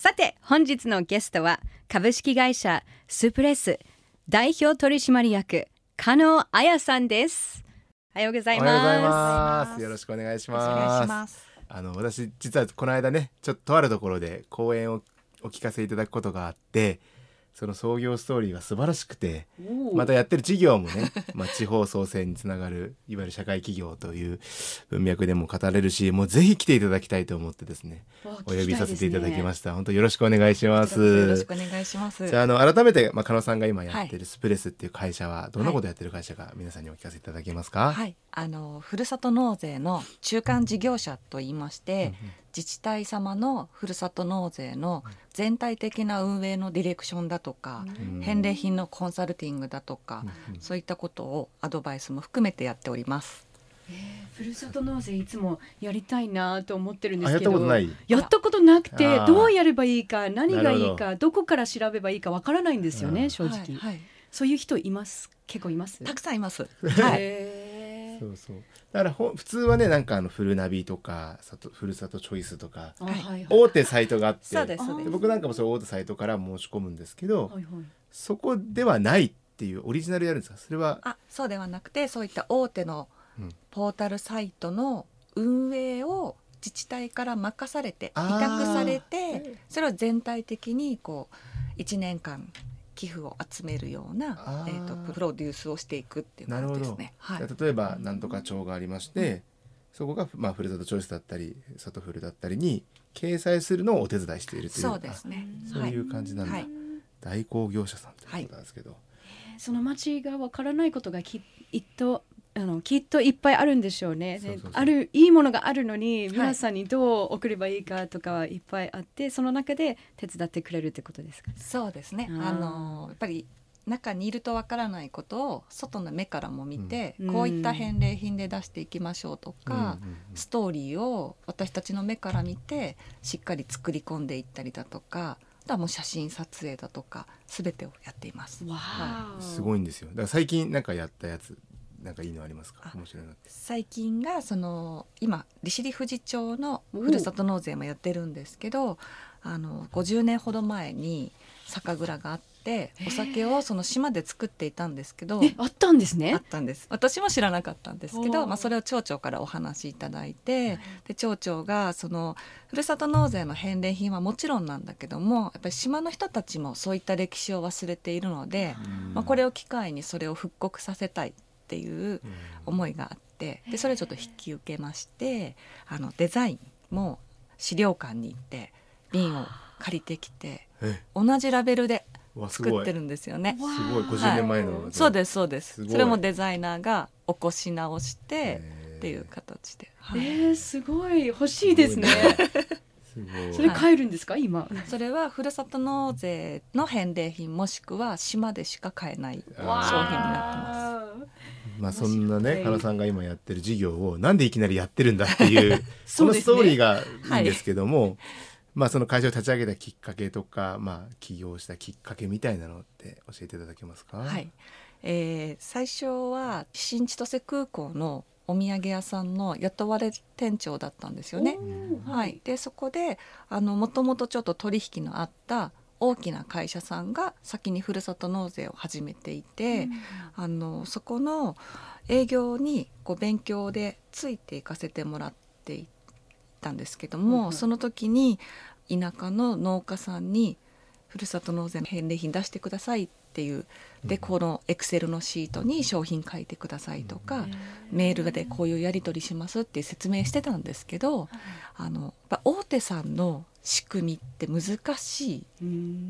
さて本日のゲストは株式会社スプレス代表取締役加納彩さんですおはようございおはようございまます。よろしくお願いします。あの私実はこの間ね、ちょっととあるところで講演をお聞かせいただくことがあって、その創業ストーリーが素晴らしくて、すまたやってる事業もね、まあ地方創生につながるいわゆる社会企業という文脈でも語れるし、もうぜひ来ていただきたいと思ってですね、お呼びさせていただきました。本当よろしくお願いしまよろしすく。お願いします。じゃああの改めてまあ加納さんが今やってるスプレスっていう会社はどんなことやってる会社か皆さんにお聞かせいただけますか？はい、あのふるさと納税の中間事業者といいまして、自治体様のふるさと納税の全体的な運営のディレクションだとか、うん。返礼品のコンサルティングだとか、そういったことをアドバイスも含めてやっております。ふるさと納税いつもやりたいなと思ってるんですけどたことない。やったことなくてどうやればいいか何がいいかど。こから調べばいいかわからないんですよね、うん。正直、はい。はい。そういう人います？結構います？たくさんいます。ははいい。そうそう。だからほ普通はねなんかあのフルナビとかさとふるさとチョイスとか大手サイトがあってそうですそうで。僕なんかもそういう大手サイトから申し込むんですけど、はいはい。そこではないっていうオリジナルやるんですか？それはあそうではなくてそういった大手のうん。ポータルサイトの運営を自治体から任されて委託されてそれを全体的にこう1年間寄付を集めるようなえー、とプロデュースをしていくっていうなるほど感じですね。はい、例えばなんとか町がありまして、そこが、まあ、ふるさとチョイスだったり里フルだったりに掲載するのをお手伝いしているというそうですね。あそういう感じなんだ、はい。代行業者さんということなんですけど、その町がわからないことがきっとあのきっといっぱいあるんでしょうね。あるいいものがあるのにい。皆さんにどう送ればいいかとかはいっぱいあって、その中で手伝ってくれるってことですか？そうですね。あのやっぱり中にいるとわからないことを外の目からも見て、うん。こういった返礼品で出していきましょうとか、うん。うんうんストーリーを私たちの目から見てしっかり作り込んでいったりだとかあとはもう写真撮影だとか全てをやっています。わあ、すごいんですよ。だから最近なんかやったやつなんかいいのありますか？あ面白いのって。最近がその今利尻富士町のふるさと納税もやってるんですけどあの50年ほど前に酒蔵があってお酒をその島で作っていたんですけどえあったんですあねっ。たんです。私も知らなかったんですけど、まあ、それを町長からお話しいただいてで町長がそのふるさと納税の返礼品はもちろんなんだけどもやっぱり島の人たちもそういった歴史を忘れているので、まあ、これを、を機会にそれを復刻させたいっていう思いがあってでそれをちょっと引き受けましてあのデザインも資料館に行って瓶を借りてきてえ同じラベルで作ってるんですよね。すごい。50年前の、そうですそうです。それもデザイナーが起こし直してっていう形で、はい。えー、すごい。欲しいですね。それ買えるんですか、今。それはふるさと納税の返礼品もしくは島でしか買えない商品にわなってますまあそんなね面白い加納さんが今やってる事業をなんでいきなりやってるんだっていう そのストーリーがいいんですけども、まあその会社を立ち上げたきっかけとかまあ起業したきっかけみたいなのって教えていただけますか？はい、えー最初は新千歳空港のお土産屋さんの雇われ店長だったんですよね。はい、でそこであのもともとちょっと取引のあった大きな会社さんが先にふるさと納税を始めていて、あのそこの営業にこう勉強でついていかせてもらっていたんですけども、はいはいその時に田舎の農家さんにふるさと納税の返礼品出してくださいっていうでこのエクセルのシートに商品書いてくださいとか、メールでこういうやり取りしますって説明してたんですけど、あのやっぱ大手さんの仕組みって難しい、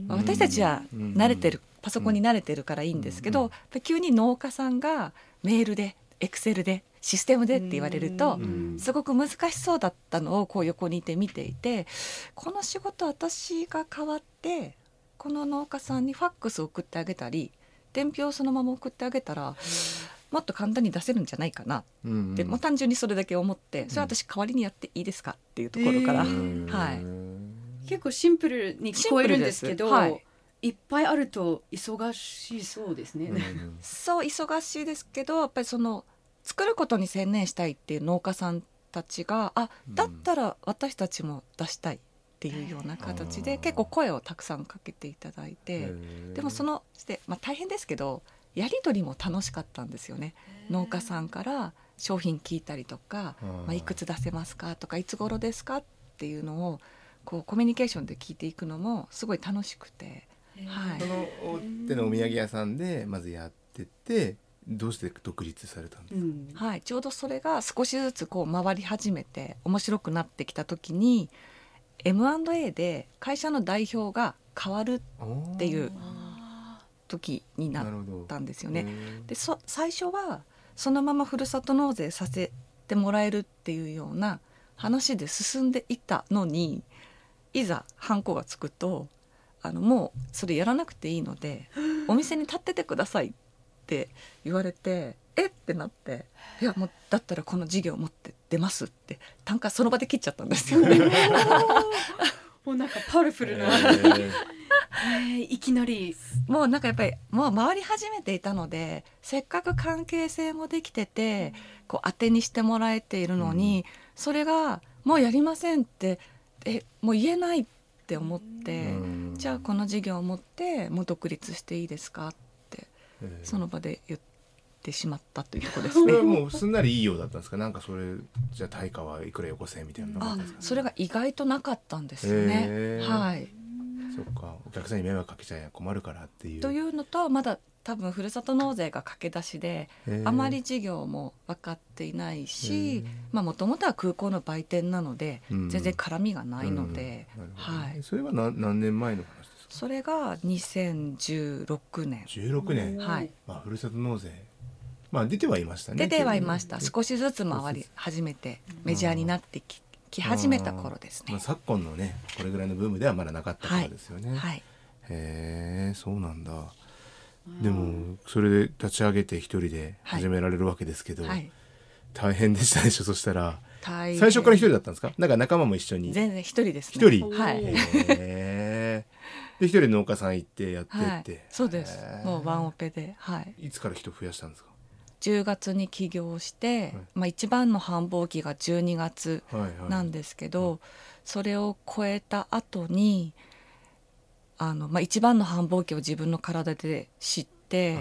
私たちはうん。慣れてる、パソコンに慣れてるからいいんですけど、急に農家さんがメールでエクセルでシステムでって言われると、うん。すごく難しそうだったのをこう横にいて見ていてこの仕事私が変わってこの農家さんにファックスを送ってあげたり伝票をそのまま送ってあげたらもっと簡単に出せるんじゃないかなって、もう単純にそれだけ思ってそれは私代わりにやっていいですかっていうところから、えーはい結構シンプルに聞こえるんですけどはい。いっぱいあると忙しそうですね。うん そう忙しいですけどやっぱりその作ることに専念したいっていう農家さんたちがあだったら私たちも出したいっていうような形であー。結構声をたくさんかけていただいてでもそのして、まあ、大変ですけどやり取りも楽しかったんですよね。農家さんから商品聞いたりとか、まあ、いくつ出せますかとかいつ頃ですかっていうのをこうコミュニケーションで聞いていくのもすごい楽しくて。はい。その大手のお土産屋さんでまずやっててどうして独立されたんですか、うん。はい、ちょうどそれが少しずつこう回り始めて面白くなってきた時に M&A で会社の代表が変わるっていう時になっなるほどたんですよね。ねでそ最初はそのままふるさと納税させてもらえるっていうような話で進んでいたのにいざハンコがつくとあのもうそれやらなくていいので お店に立っててくださいって言われてえ？ってなっていやもうだったらこの事業持って出ますって単価その場で切っちゃったんですよね。もうなんかパワフルな、えー。えーいきなり。もうなんかやっぱりもう回り始めていたのでせっかく関係性もできててこう当てにしてもらえているのに、それがもうやりませんってえもう言えないって思って、うん。じゃあこの事業を持ってもう独立していいですかってえーその場で言ってしまったというところですそれはね。もうすんなりいいようだったんですか？なんかそれじゃあ対価はいくらよこせみたいなのがあそれが意外となかったんですよね。はい、そっか。お客さんに迷惑かけちゃ困るからっていう。というのとまだ多分ふるさと納税が駆け出しであまり事業も分かっていないしもともとは空港の売店なので、うん。全然絡みがないので、うん。はい、それは何何年前の話ですか？それが2016年、16年。はい、まあふるさと納税。まあ出てはいましたね。出てはいました。結少しずつ回り始めてメジャーになってきき始めた頃ですね。まあ昨今のねこれぐらいのブームではまだなかったからですよね、はい、へえそうなんだ。でもそれで立ち上げて一人で始められるわけですけど、はい、大変でしたでしょ？そしたら最初から一人だったんですか？なんか仲間も一緒に？全然一人ですね。一人？はい、で一人農家さん行ってやってって、はい、そうです。もうワンオペで、はい、いつから人増やしたんですか？10月に起業して、まあ一番の繁忙期が12月はいはい。なんですけど、それを超えた後にあの、まあ、一番の繁忙期を自分の体で知って、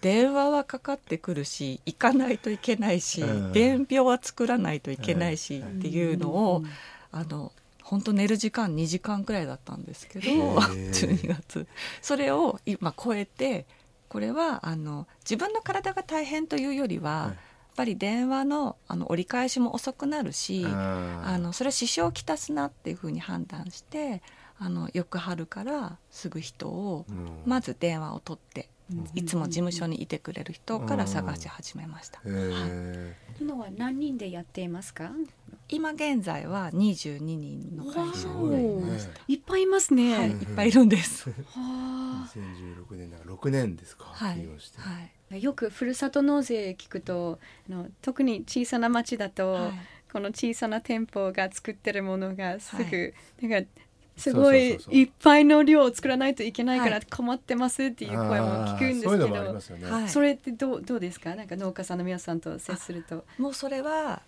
電話はかかってくるし行かないといけないし、うん。伝票は作らないといけないし、うん。っていうのを、あの本当寝る時間2時間くらいだったんですけどへー。12月。それを今超えてこれはあの自分の体が大変というよりは、はい。やっぱり電話のあの折り返しも遅くなるし、あのそれは支障をきたすなっていうふうに判断してあの翌春からすぐ人をうん。まず電話を取って、うん。いつも事務所にいてくれる人から探し始めました、へえ今は何人でやっていますか？今現在は22人の会社。すごいに、ね。いっぱいいますね、はい、はいいっぱいいるんです。2016年だから6年ですか。はい。はい。よくふるさと納税聞くとあの特に小さな町だと、はい。この小さな店舗が作ってるものがすぐ、はなんかすごいいっぱいの量を作らないといけないからはい。困ってますっていう声も聞くんですけど、それってどうどうですか？なんか農家さんの皆さんと接すると。もうそれは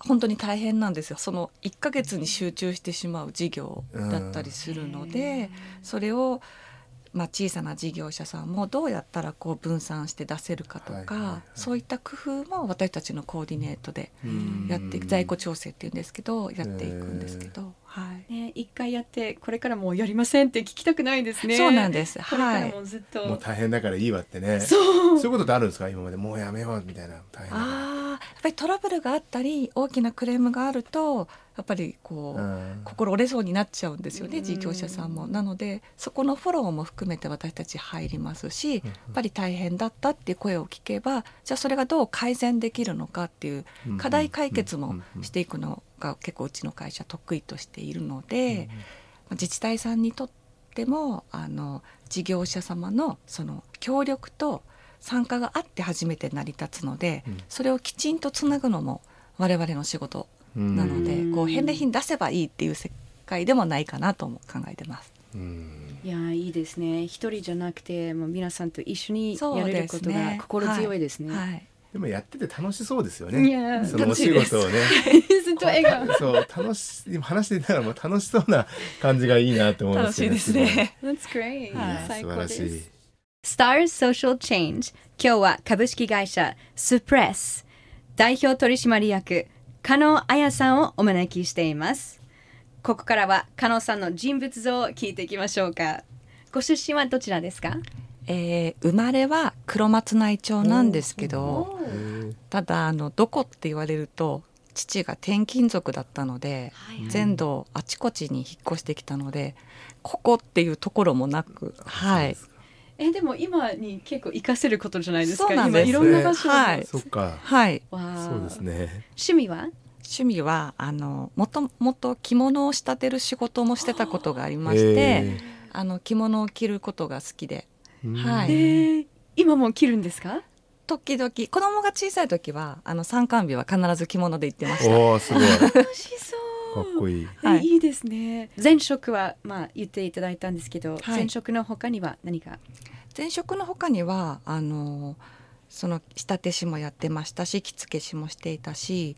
本当に大変なんですよ。その1ヶ月に集中してしまう事業だったりするので、それを、まあ、小さな事業者さんもどうやったらこう分散して出せるかとか、はいはいはい。そういった工夫も私たちのコーディネートでうん。やっていく在庫調整っていうんですけどやっていくんですけど、はい。ね、一回やってこれからもうやりませんって聞きたくないですね。そうなんです。これからはい。もずっと、もう大変だからいいわってね。そう。そういうことってあるんですか？今までもうやめようみたいな。大変あーやっぱりトラブルがあったり大きなクレームがあるとやっぱりこう、うん。心折れそうになっちゃうんですよねうん。事業者さんも。なのでそこのフォローも含めて私たち入りますしやっぱり大変だったっていう声を聞けばじゃあそれがどう改善できるのかっていううん課題解決もうんうん。していくのが結構うちの会社得意としているので、まあ自治体さんにとってもあの事業者様のその協力と参加があって初めて成り立つので、うん。それをきちんとつなぐのも我々の仕事なので、うん。こう返礼品出せばいいっていう世界でもないかなとも考えてます。うん。いやいいですね。一人じゃなくてもう皆さんと一緒にやれることが心強いですね。はい、でもやってて楽しそうですよいねやそのお仕事をね。ずっと笑顔。そう楽し今話していながらも楽しそうな感じがいいなと思いますよ楽しいですね。That's great、素晴らしい。す。Stars Social Change 今日は株式会社 Suppress 代表取締役加納彩さんをお招きしています。ここからは加納さんの人物像を聞いていきましょうか。ご出身はどちらですか？えー生まれは黒松内町なんですけどただあのどこって言われると父が転勤族だったので、全土あちこちに引っ越してきたのでここっていうところもなくはい。えでも今に結構活かせることじゃないですか。そうなんです。今いろんな場所はい。そっか。はい。そうですね。趣味は？趣味はあのもともと着物を仕立てる仕事もしてたことがありましへてあの着物を着ることが好きで。ーはいえー、今も着るんですか？時々子供が小さい時はあの参観日は必ず着物で行ってましたおおすごいか楽しそう。っこいいはいいいですね。前職はまあ言っていただいたんですけど、はい前職の他には何か？前職の他にはあのその仕立て師もやってましたし着付け師もしていたし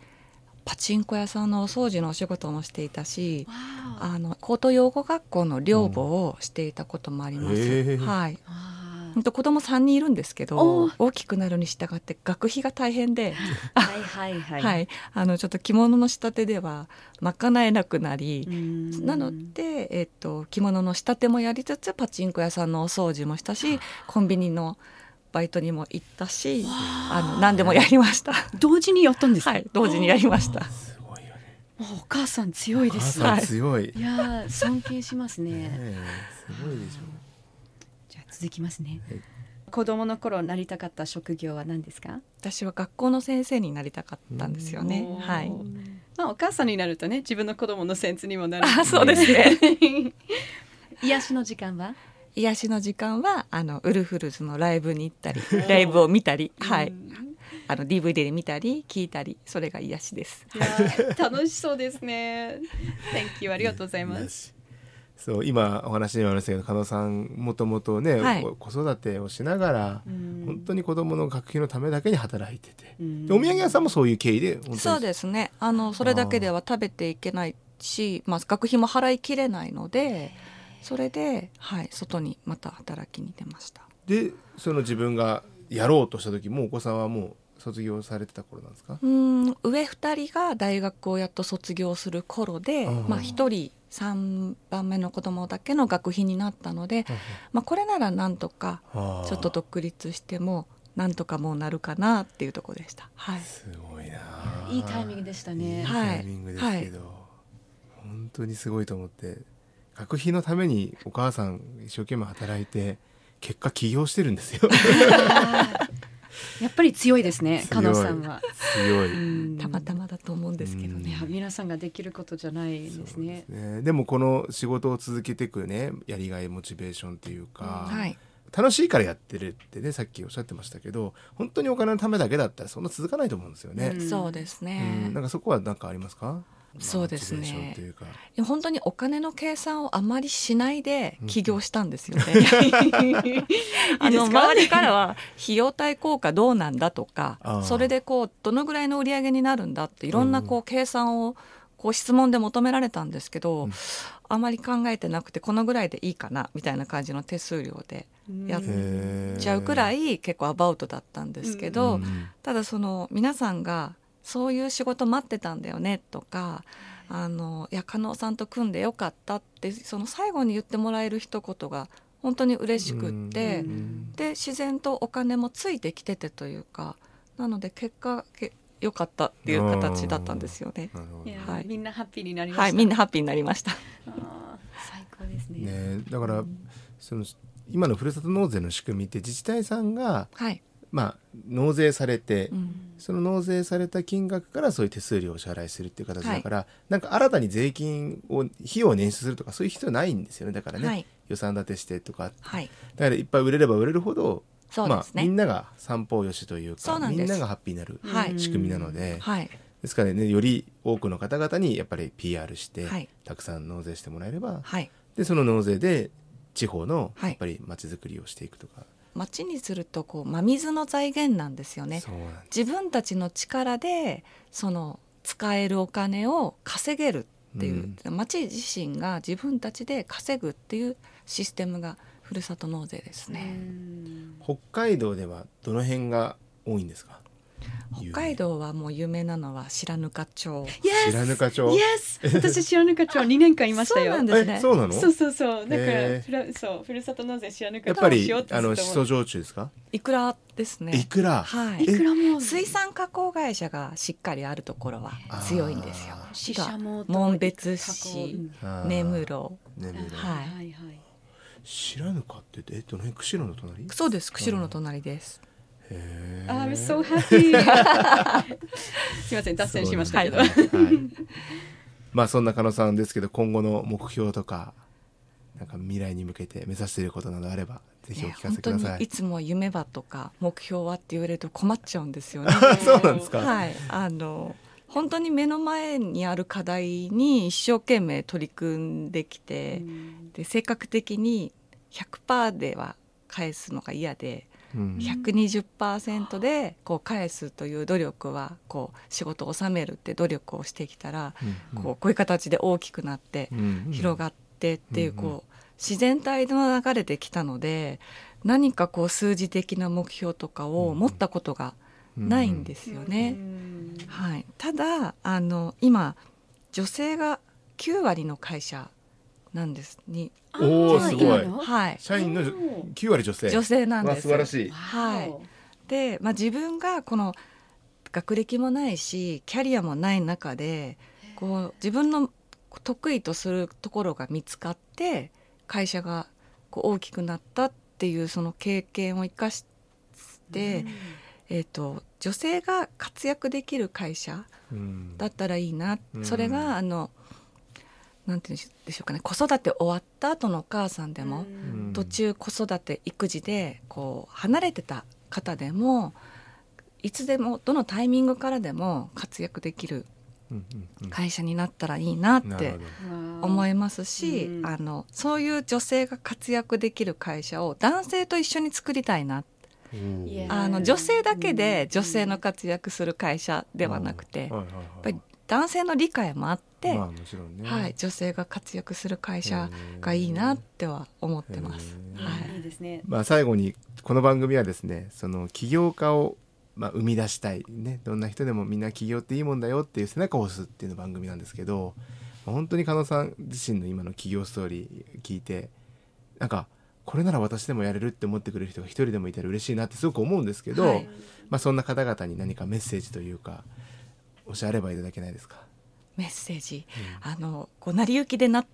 パチンコ屋さんのお掃除のお仕事もしていたしわあの高等養護学校の寮母をしていたこともあります。うんはいあ。本当子供3人いるんですけおどー大きくなるに従って学費が大変で、はいはいはい。はいあのちょっと着物の仕立てでは賄えなくなり、うんなので、えっと、着物の仕立てもやりつつパチンコ屋さんのお掃除もしたしコンビニのバイトにも行ったしあの何でもやりました。同時にやったんですか？はい、同時にやりました。すごいよねお母さん強いです。お母さん強いいやー尊敬しますね。ねえすごいでしょじゃあ続きますね。はい子供の頃なりたかった職業は何ですか？私は学校の先生になりたかったんですよね。はい。まあお母さんになるとね自分の子供のセンスにもなる。あ、そうですね。癒しの時間は？癒しの時間はあのウルフルズのライブに行ったり、ライブを見たり、はい。あの DVD で見たり聞いたり、それが癒しです。楽しそうですね。Thank you ありがとうございます。そう今お話にもありましたけど加納さんもともとね、はい。こ子育てをしながら、うん。本当に子供の学費のためだけに働いてて、うん。でお土産屋さんもそういう経緯でそうですね。あのそれだけでは食べていけないし、まあ学費も払いきれないので、それではい外にまた働きに出ました。でその自分がやろうとした時もうお子さんはもう卒業されてた頃なんですか？うん。上二人が大学をやっと卒業する頃で、うんまあ一人三番目の子供だけの学費になったので、まあこれならなんとかはあちょっと独立してもなんとかもうなるかなっていうところでした。はい。すごいな。いいタイミングでしたね。いい。タイミングですけど、本当にすごいと思って学費のためにお母さん一生懸命働いて結果起業してるんですよ やっぱり強いですね。加納さんは。強い、うんたまたまだと思うんですけどうんね。皆さんができることじゃないですね。ね、でもこの仕事を続けていくねやりがいモチベーションっていうか、はい。楽しいからやってるってねさっきおっしゃってましたけど本当にお金のためだけだったらそんな続かないと思うんですよね。うんそうですうねん、なんかそこは何かありますか？そうですね。本当にお金の計算をあまりしないで起業したんですよね。あの周りからは費用対効果どうなんだとかそれでこうどのぐらいの売り上げになるんだっていろんなこう計算をこう質問で求められたんですけど、うん。あまり考えてなくてこのぐらいでいいかなみたいな感じの手数料でやっちゃうくらい結構アバウトだったんですけど、うん。ただその皆さんがそういう仕事待ってたんだよねとかあのいや加納さんと組んでよかったってその最後に言ってもらえる一言が本当に嬉しくって、うんで自然とお金もついてきててというかなので結果け良かったっていう形だったんですよね。はいみんなハッピーになりました。はい、みんなハッピーになりました。最高ですね。ね、だからその今のふるさと納税の仕組みって自治体さんがはい、まあ納税されて、うん。その納税された金額からそういう手数料をお支払いするっていう形だから、なんか新たに税金を費用を捻出するとかそういう必要ないんですよね。だからね、はい。予算立てしてとかはい。だからいっぱい売れれば売れるほどまあみんなが三方よしというかみんながハッピーになるはい。仕組みなので、はい。ですからねより多くの方々にやっぱり PR して、はい。たくさん納税してもらえればはい。でその納税で地方のはい。やっぱり街づくりをしていくとか、町にするとこう真水の財源なんですよね。自分たちの力でその使えるお金を稼げるっていう、町自身が自分たちで稼ぐっていうシステムがふるさと納税ですね、北海道ではどの辺が多いんですか？北海道はもう有名なのは白糠町。白糠町？Yes! 私知らぬか町2年間いましたよ。そうなんですね。えそうなの？そうそうそう。だからふらそうふるさと納税知らぬかやっぱりあのしそ焼酎ですか？いくらですね。いくら？はい。いくらも水産加工会社がしっかりあるところは強いんですよ。あシシャモと紋別市根室。根室。はい。はい。はい白糠ってえどの辺釧路の隣？そうです。釧路の隣です、I'm so happy. すいません脱線しましたけど、そうなんだはい。まあそんな加野さんですけど今後の目標とかなんか未来に向けて目指していることなどあればぜひおね聞かせください。いつも夢はとか目標はって言われると困っちゃうんですよね。そうなんですか。はい、あの本当に目の前にある課題に一生懸命取り組んできて、で性格的に100%では返すのが嫌で、うん120%でこう返すという努力はこう仕事を収めるって努力をしてきたら、うんこうこういう形で大きくなってうん広がってっていううんこう自然体の流れできたので何かこう数字的な目標とかを持ったことがないんですよね。はい、ただあの今女性が9割の会社なんです。に、おおすごい。はい、社員のおー。9割女性。女性なんわです素晴らしい。はい。で、まあ、自分がこの学歴もないしキャリアもない中でこう自分の得意とするところが見つかって会社がこう大きくなったっていうその経験を生かして、えー、と女性が活躍できる会社うん。だったらいいな、うんそれがあのなんて言うんでしょうかね子育て終わった後のお母さんでも、うん。途中子育て育児でこう離れてた方でもいつでもどのタイミングからでも活躍できる会社になったらいいなって。思いますし、うん。あのそういう女性が活躍できる会社を男性と一緒に作りたいな。おー。いやあの女性だけで女性の活躍する会社ではなくて、やっぱり男性の理解もあって、まあもちろんね。はい、女性が活躍する会社がいいなっては思ってます。はいいいですねまあ、最後にこの番組はですねその起業家を、まあ、生み出したい、ね、どんな人でもみんな起業っていいもんだよっていう背中を押すっていうの番組なんですけど、まあ本当に加納さん自身の今の起業ストーリー聞いてなんかこれなら私でもやれるって思ってくれる人が一人でもいたら嬉しいなってすごく思うんですけど、はいまあ、そんな方々に何かメッセージというかおっしゃればいただけないですか？メッセージ、あのこう成り行きでな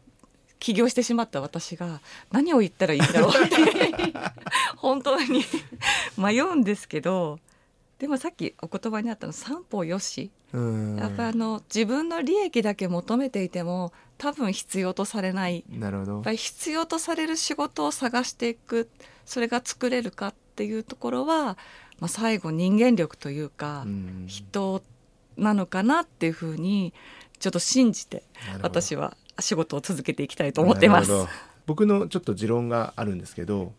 起業してしまった私が何を言ったらいいんだろう。っ て本当に 迷うんですけどでもさっきお言葉にあったの三方よし。うん。やっぱあの自分の利益だけ求めていても多分必要とされない。なるほど。やっぱり必要とされる仕事を探していくそれが作れるかっていうところは、まあ、最後人間力というか、うん。人なのかなっていうふうにちょっと信じて私は仕事を続けていきたいと思ってます。な。るほど。僕のちょっと持論があるんですけど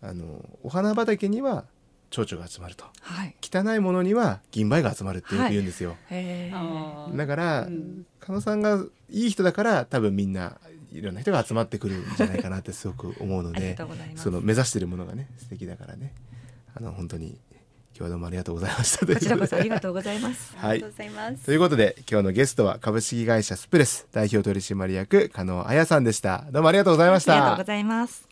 あのお花畑には蝶々が集まると。はい。汚いものには銀梅が集まるってよく言うんですよ、へー。あー。だから、うん。加納さんがいい人だから多分みんないろんな人が集まってくるんじゃないかなってすごく思うので。その目指してるものがね素敵だからね。あの本当に今日はどうもありがとうございました。こちらこそありが がとうございます。ありがとうございということで今日のゲストは株式会社スプレス代表取締役加納彩さんでした。どうもありがとうございました。ありがとうございます。